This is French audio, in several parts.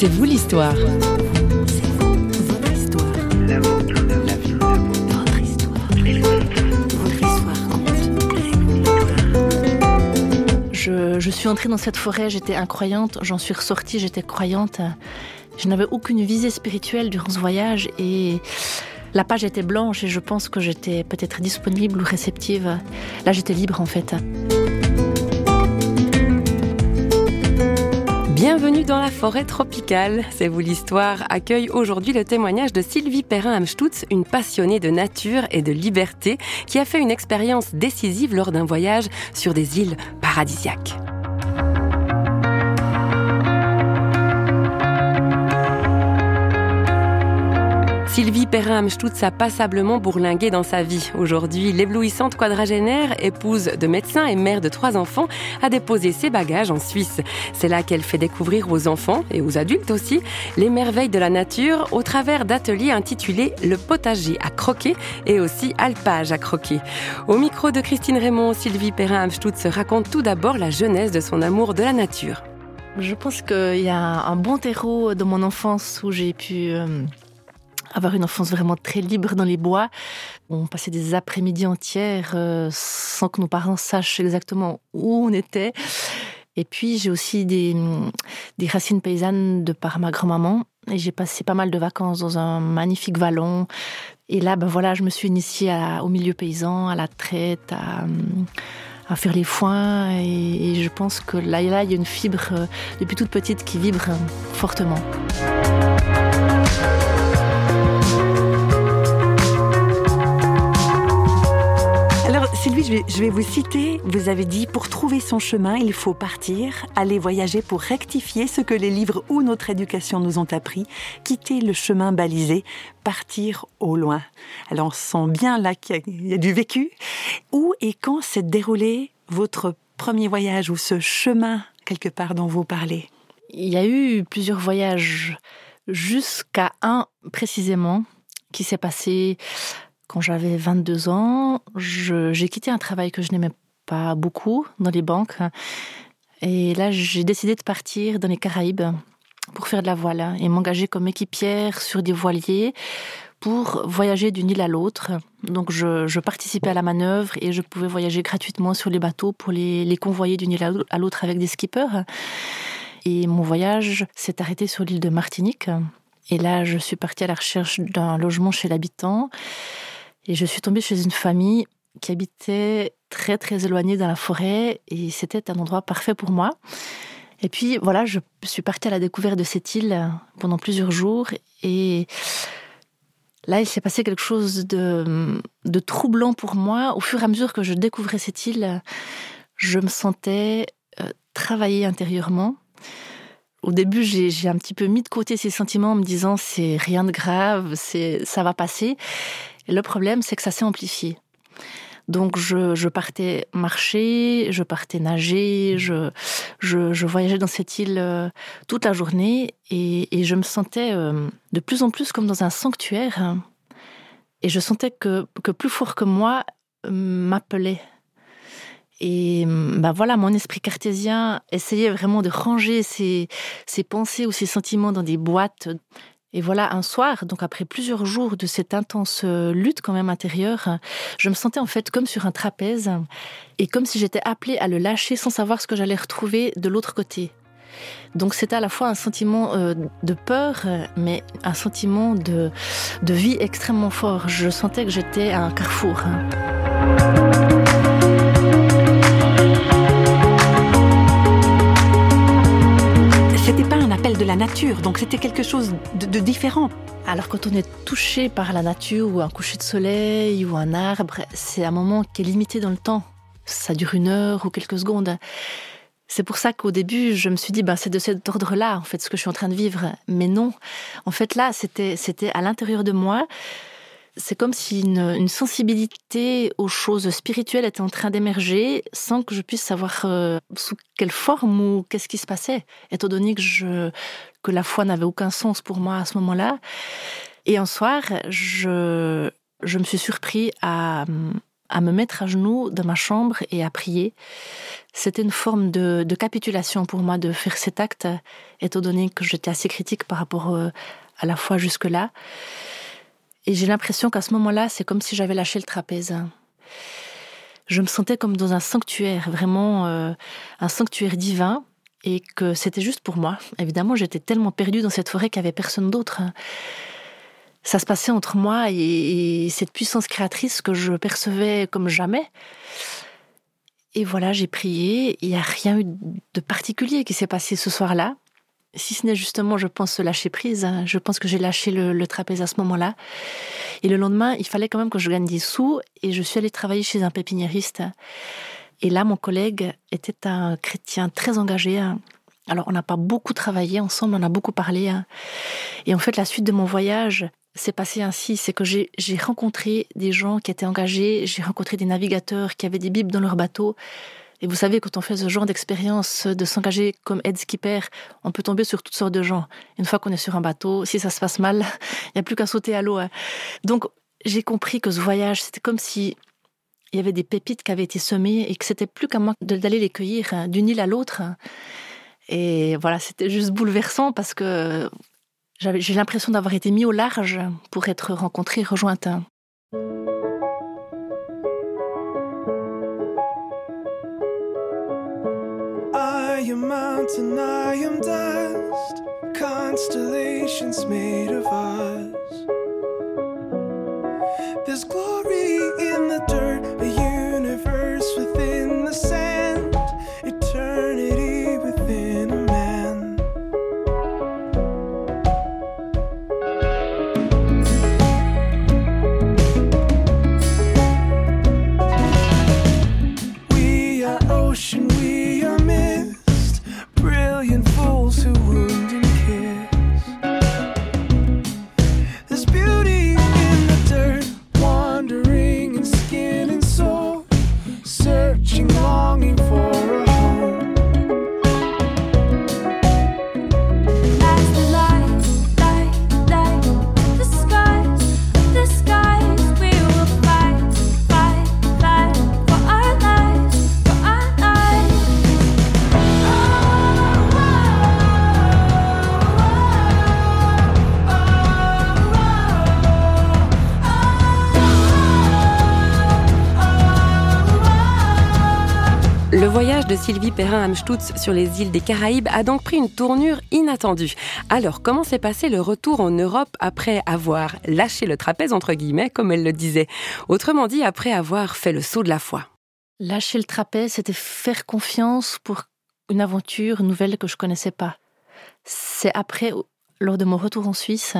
C'est vous l'histoire. Je, je suis entrée dans cette forêt, j'étais incroyante, j'en suis ressortie, j'étais croyante. Je n'avais aucune visée spirituelle durant ce voyage et la page était blanche et je pense que j'étais peut-être disponible ou réceptive. Là, j'étais libre en fait. Bienvenue dans la forêt tropicale. C'est vous l'histoire accueille aujourd'hui le témoignage de Sylvie Perrin-Amstutz, une passionnée de nature et de liberté qui a fait une expérience décisive lors d'un voyage sur des îles paradisiaques. Sylvie Perrin-Amstutz a passablement bourlingué dans sa vie. Aujourd'hui, l'éblouissante quadragénaire, épouse de médecin et mère de trois enfants, a déposé ses bagages en Suisse. C'est là qu'elle fait découvrir aux enfants, et aux adultes aussi, les merveilles de la nature au travers d'ateliers intitulés Le potager à croquer et aussi Alpage à croquer. Au micro de Christine Raymond, Sylvie Perrin-Amstutz raconte tout d'abord la jeunesse de son amour de la nature. Je pense qu'il y a un bon terreau dans mon enfance où j'ai pu... Euh avoir une enfance vraiment très libre dans les bois. On passait des après-midi entières euh, sans que nos parents sachent exactement où on était. Et puis j'ai aussi des, racines paysannes de par ma grand-maman. Et j'ai passé pas mal de vacances dans un magnifique vallon. Et là, ben voilà, je me suis initiée au milieu paysan, à la traite, à, faire les foins. Et, et, je pense que là, là, il y a une fibre euh, depuis toute petite qui vibre fortement. Je vais, vous citer. Vous avez dit, pour trouver son chemin, il faut partir, aller voyager pour rectifier ce que les livres ou notre éducation nous ont appris, quitter le chemin balisé, partir au loin. Alors on sent bien là qu'il y, a du vécu. Où et quand s'est déroulé votre premier voyage ou ce chemin quelque part dont vous parlez? Il y a eu plusieurs voyages jusqu'à un précisément qui s'est passé quand j'avais 22 ans, j'ai quitté un travail que je n'aimais pas beaucoup dans les banques. Et là, j'ai décidé de partir dans les Caraïbes pour faire de la voile et m'engager comme équipière sur des voiliers pour voyager d'une île à l'autre. Donc je, participais à la manœuvre et je pouvais voyager gratuitement sur les bateaux pour les convoyer d'une île à l'autre avec des skippers. Et mon voyage s'est arrêté sur l'île de Martinique. Et là, je suis partie à la recherche d'un logement chez l'habitant. Et je suis tombée chez une famille qui habitait très très éloignée dans la forêt et c'était un endroit parfait pour moi. Et puis voilà, je suis partie à la découverte de cette île pendant plusieurs jours et là, il s'est passé quelque chose de, troublant pour moi. Au fur et à mesure que je découvrais cette île, je me sentais euh, travailler intérieurement. Au début, j'ai un petit peu mis de côté ces sentiments en me disant c'est rien de grave, ça va passer. Et le problème, c'est que ça s'est amplifié. Donc je, je, partais marcher, je partais nager, je, je, je voyageais dans cette île euh, toute la journée et, et, je me sentais euh, de plus en plus comme dans un sanctuaire. Et je sentais que, que plus fort que moi euh, m'appelait. Et ben voilà, mon esprit cartésien essayait vraiment de ranger ses, ses pensées ou ses sentiments dans des boîtes et voilà, un soir, donc après plusieurs jours de cette intense euh, lutte quand même intérieure, je me sentais en fait comme sur un trapèze et comme si j'étais appelée à le lâcher sans savoir ce que j'allais retrouver de l'autre côté. Donc c'était à la fois un sentiment euh, de peur, mais un sentiment de, de vie extrêmement fort. Je sentais que j'étais à un carrefour. La nature, donc c'était quelque chose de, différent. Alors quand on est touché par la nature ou un coucher de soleil ou un arbre, c'est un moment qui est limité dans le temps. Ça dure une heure ou quelques secondes. C'est pour ça qu'au début, je me suis dit, ben, c'est de cet ordre-là, en fait, ce que je suis en train de vivre. Mais non. En fait, là, c'était, c'était à l'intérieur de moi c'est comme si une, sensibilité aux choses spirituelles était en train d'émerger sans que je puisse savoir euh, sous quelle forme ou qu'est-ce qui se passait, étant donné que, je, que la foi n'avait aucun sens pour moi à ce moment-là. Et un soir, je, je me suis surpris à, à me mettre à genoux dans ma chambre et à prier. C'était une forme de, capitulation pour moi de faire cet acte, étant donné que j'étais assez critique par rapport euh, à la foi jusque-là. Et j'ai l'impression qu'à ce moment-là, c'est comme si j'avais lâché le trapèze. Je me sentais comme dans un sanctuaire, vraiment euh, un sanctuaire divin, et que c'était juste pour moi. Évidemment, j'étais tellement perdue dans cette forêt qu'il n'y avait personne d'autre ça se passait entre moi et, cette puissance créatrice que je percevais comme jamais. Et voilà, j'ai prié. Il n'y a rien eu de particulier qui s'est passé ce soir-là. Si ce n'est justement, je pense, lâcher prise. Hein. Je pense que j'ai lâché le, trapèze à ce moment-là. Et le lendemain, il fallait quand même que je gagne des sous. Et je suis allée travailler chez un pépiniériste. Et là, mon collègue était un chrétien très engagé. Hein. Alors, on n'a pas beaucoup travaillé ensemble, on a beaucoup parlé. Hein. Et en fait, la suite de mon voyage, c'est passé ainsi, c'est que j'ai rencontré des gens qui étaient engagés, j'ai rencontré des navigateurs qui avaient des bibles dans leur bateau. Et vous savez, quand on fait ce genre d'expérience, de s'engager comme aide-skipper, on peut tomber sur toutes sortes de gens. Une fois qu'on est sur un bateau, si ça se passe mal, il n'y a plus qu'à sauter à l'eau. Hein. Donc, j'ai compris que ce voyage, c'était comme si il y avait des pépites qui avaient été semées et que c'était plus qu'à moi d'aller les cueillir hein, d'une île à l'autre. Et voilà, c'était juste bouleversant parce que j'ai l'impression d'avoir été mis au large pour être rencontrée, rejointe. Mountain, I am dust, constellations made of us. De Sylvie Perrin-Amstutz sur les îles des Caraïbes a donc pris une tournure inattendue. Alors, comment s'est passé le retour en Europe après avoir lâché le trapèze, entre guillemets, comme elle le disait? Autrement dit, après avoir fait le saut de la foi. Lâcher le trapèze, c'était faire confiance pour une aventure nouvelle que je connaissais pas. C'est après, lors de mon retour en Suisse,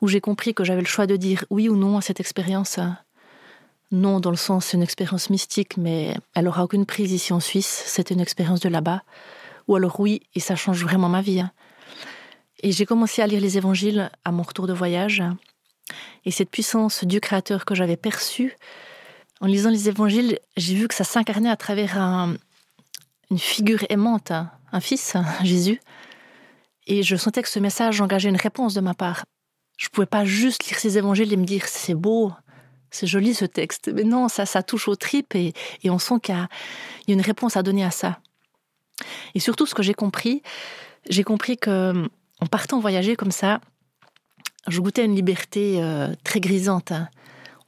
où j'ai compris que j'avais le choix de dire oui ou non à cette expérience non, dans le sens, c'est une expérience mystique, mais elle aura aucune prise ici en Suisse. C'est une expérience de là-bas. Ou alors oui, et ça change vraiment ma vie. Hein. Et j'ai commencé à lire les évangiles à mon retour de voyage. Et cette puissance du Créateur que j'avais perçue, en lisant les évangiles, j'ai vu que ça s'incarnait à travers une figure aimante, un fils, Jésus. Et je sentais que ce message engageait une réponse de ma part. Je ne pouvais pas juste lire ces évangiles et me dire c'est beau, c'est joli ce texte. Mais non, ça, ça touche aux tripes et, on sent qu'il y, a une réponse à donner à ça. Et surtout, ce que j'ai compris, j'ai compris que en partant voyager comme ça, je goûtais une liberté euh, très grisante. Hein.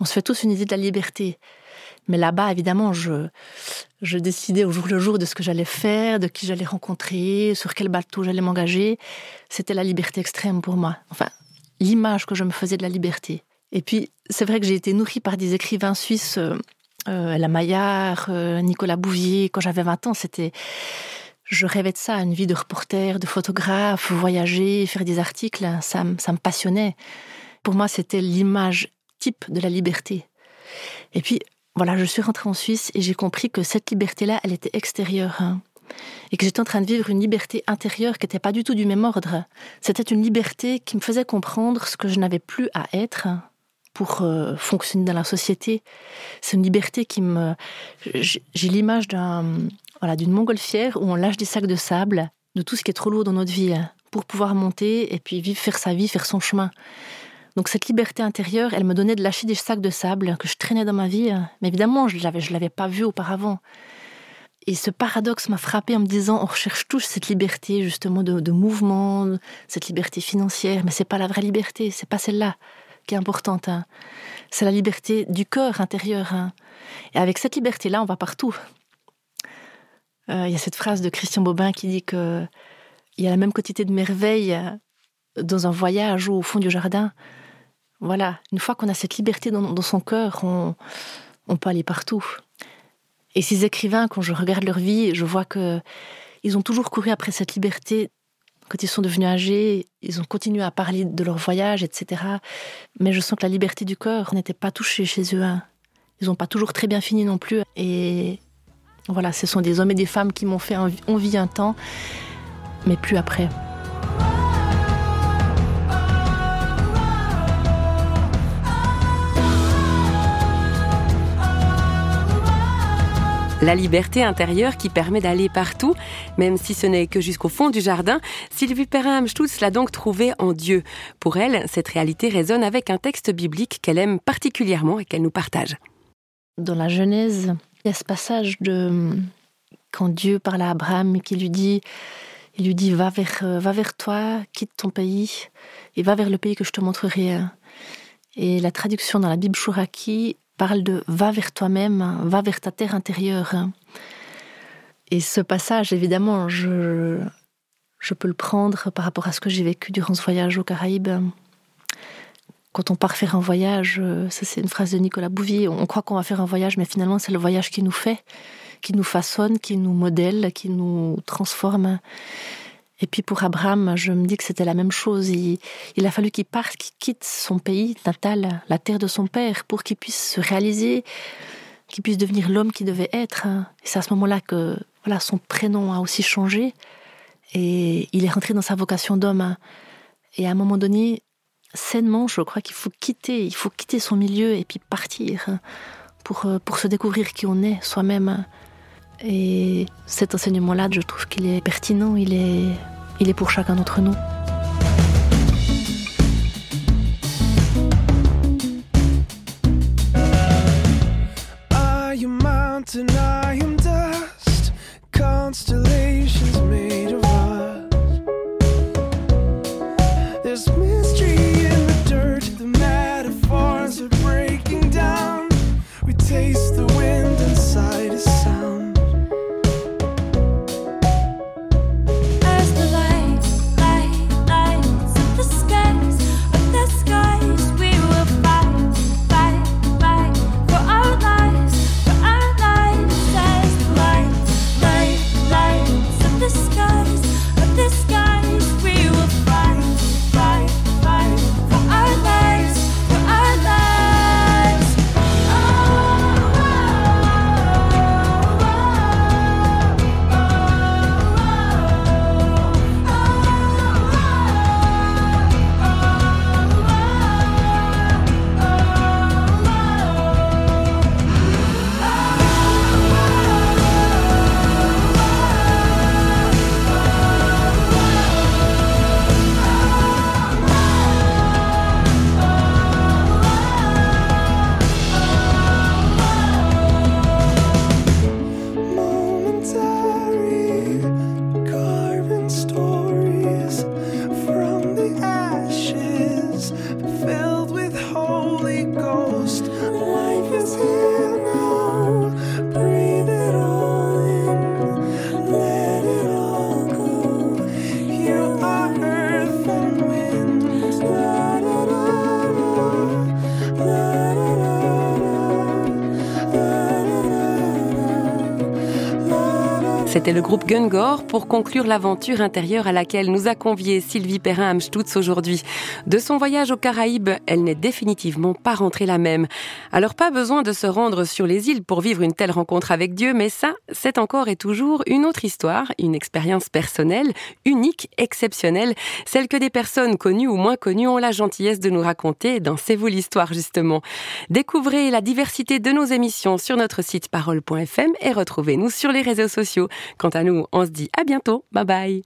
On se fait tous une idée de la liberté. Mais là-bas, évidemment, je décidais au jour le jour de ce que j'allais faire, de qui j'allais rencontrer, sur quel bateau j'allais m'engager. C'était la liberté extrême pour moi. Enfin, l'image que je me faisais de la liberté. Et puis, c'est vrai que j'ai été nourrie par des écrivains suisses, euh, euh la Maillard, euh, Nicolas Bouvier. Quand j'avais 20 ans, c'était. Je rêvais de ça, une vie de reporter, de photographe, voyager, faire des articles. Ça, ça me passionnait. Pour moi, c'était l'image type de la liberté. Et puis, voilà, je suis rentrée en Suisse et j'ai compris que cette liberté-là, elle était extérieure. Hein. et que j'étais en train de vivre une liberté intérieure qui n'était pas du tout du même ordre. C'était une liberté qui me faisait comprendre ce que je n'avais plus à être, pour euh, fonctionner dans la société. C'est une liberté qui me. J'ai l'image d'un voilà d'une montgolfière où on lâche des sacs de sable de tout ce qui est trop lourd dans notre vie hein, pour pouvoir monter et puis vivre, faire sa vie, faire son chemin. Donc cette liberté intérieure, elle me donnait de lâcher des sacs de sable que je traînais dans ma vie. Mais évidemment, je ne je l'avais pas vu auparavant. Et ce paradoxe m'a frappé en me disant, on recherche tous cette liberté justement de, mouvement, cette liberté financière, mais c'est pas la vraie liberté, c'est pas celle-là qui est importante. Hein. C'est la liberté du cœur intérieur. Hein. Et avec cette liberté-là, on va partout. Euh, il y a cette phrase de Christian Bobin qui dit que il y a la même quantité de merveilles euh, dans un voyage ou au fond du jardin. Voilà, une fois qu'on a cette liberté dans, son cœur, on, on peut aller partout. Et ces écrivains, quand je regarde leur vie, je vois que ils ont toujours couru après cette liberté. Quand ils sont devenus âgés, ils ont continué à parler de leur voyage, etc. Mais je sens que la liberté du cœur n'était pas touchée chez eux. Hein. Ils n'ont pas toujours très bien fini non plus. Et voilà, ce sont des hommes et des femmes qui m'ont fait envie un temps, mais plus après. La liberté intérieure qui permet d'aller partout, même si ce n'est que jusqu'au fond du jardin, Sylvie Perrin-Amstutz l'a donc trouvé en Dieu. Pour elle, cette réalité résonne avec un texte biblique qu'elle aime particulièrement et qu'elle nous partage. Dans la Genèse, il y a ce passage de quand Dieu parle à Abraham et qui lui dit il lui dit va vers, euh, va vers toi, quitte ton pays et va vers le pays que je te montrerai. Et la traduction dans la Bible Shuraki parle de va vers toi-même, va vers ta terre intérieure. Et ce passage, évidemment, je, je peux le prendre par rapport à ce que j'ai vécu durant ce voyage aux Caraïbes. Quand on part faire un voyage, ça c'est une phrase de Nicolas Bouvier, on croit qu'on va faire un voyage, mais finalement c'est le voyage qui nous fait, qui nous façonne, qui nous modèle, qui nous transforme. Et puis pour Abraham, je me dis que c'était la même chose. Il, a fallu qu'il parte, qu'il quitte son pays natal, la terre de son père, pour qu'il puisse se réaliser, qu'il puisse devenir l'homme qu'il devait être. Et c'est à ce moment-là que voilà, son prénom a aussi changé. Et il est rentré dans sa vocation d'homme. Et à un moment donné, sainement, je crois qu'il faut quitter, il faut quitter son milieu et puis partir pour, pour se découvrir qui on est soi-même. Et cet enseignement-là, je trouve qu'il est pertinent, il est, pour chacun d'entre nous. C'était le groupe Gungor pour conclure l'aventure intérieure à laquelle nous a convié Sylvie Perrin-Amstutz aujourd'hui. De son voyage aux Caraïbes, elle n'est définitivement pas rentrée la même. Alors pas besoin de se rendre sur les îles pour vivre une telle rencontre avec Dieu, mais ça, c'est encore et toujours une autre histoire, une expérience personnelle, unique, exceptionnelle, celle que des personnes connues ou moins connues ont la gentillesse de nous raconter dans C'est vous l'histoire justement. Découvrez la diversité de nos émissions sur notre site parole.fm et retrouvez-nous sur les réseaux sociaux. Quant à nous, on se dit à bientôt. Bye bye.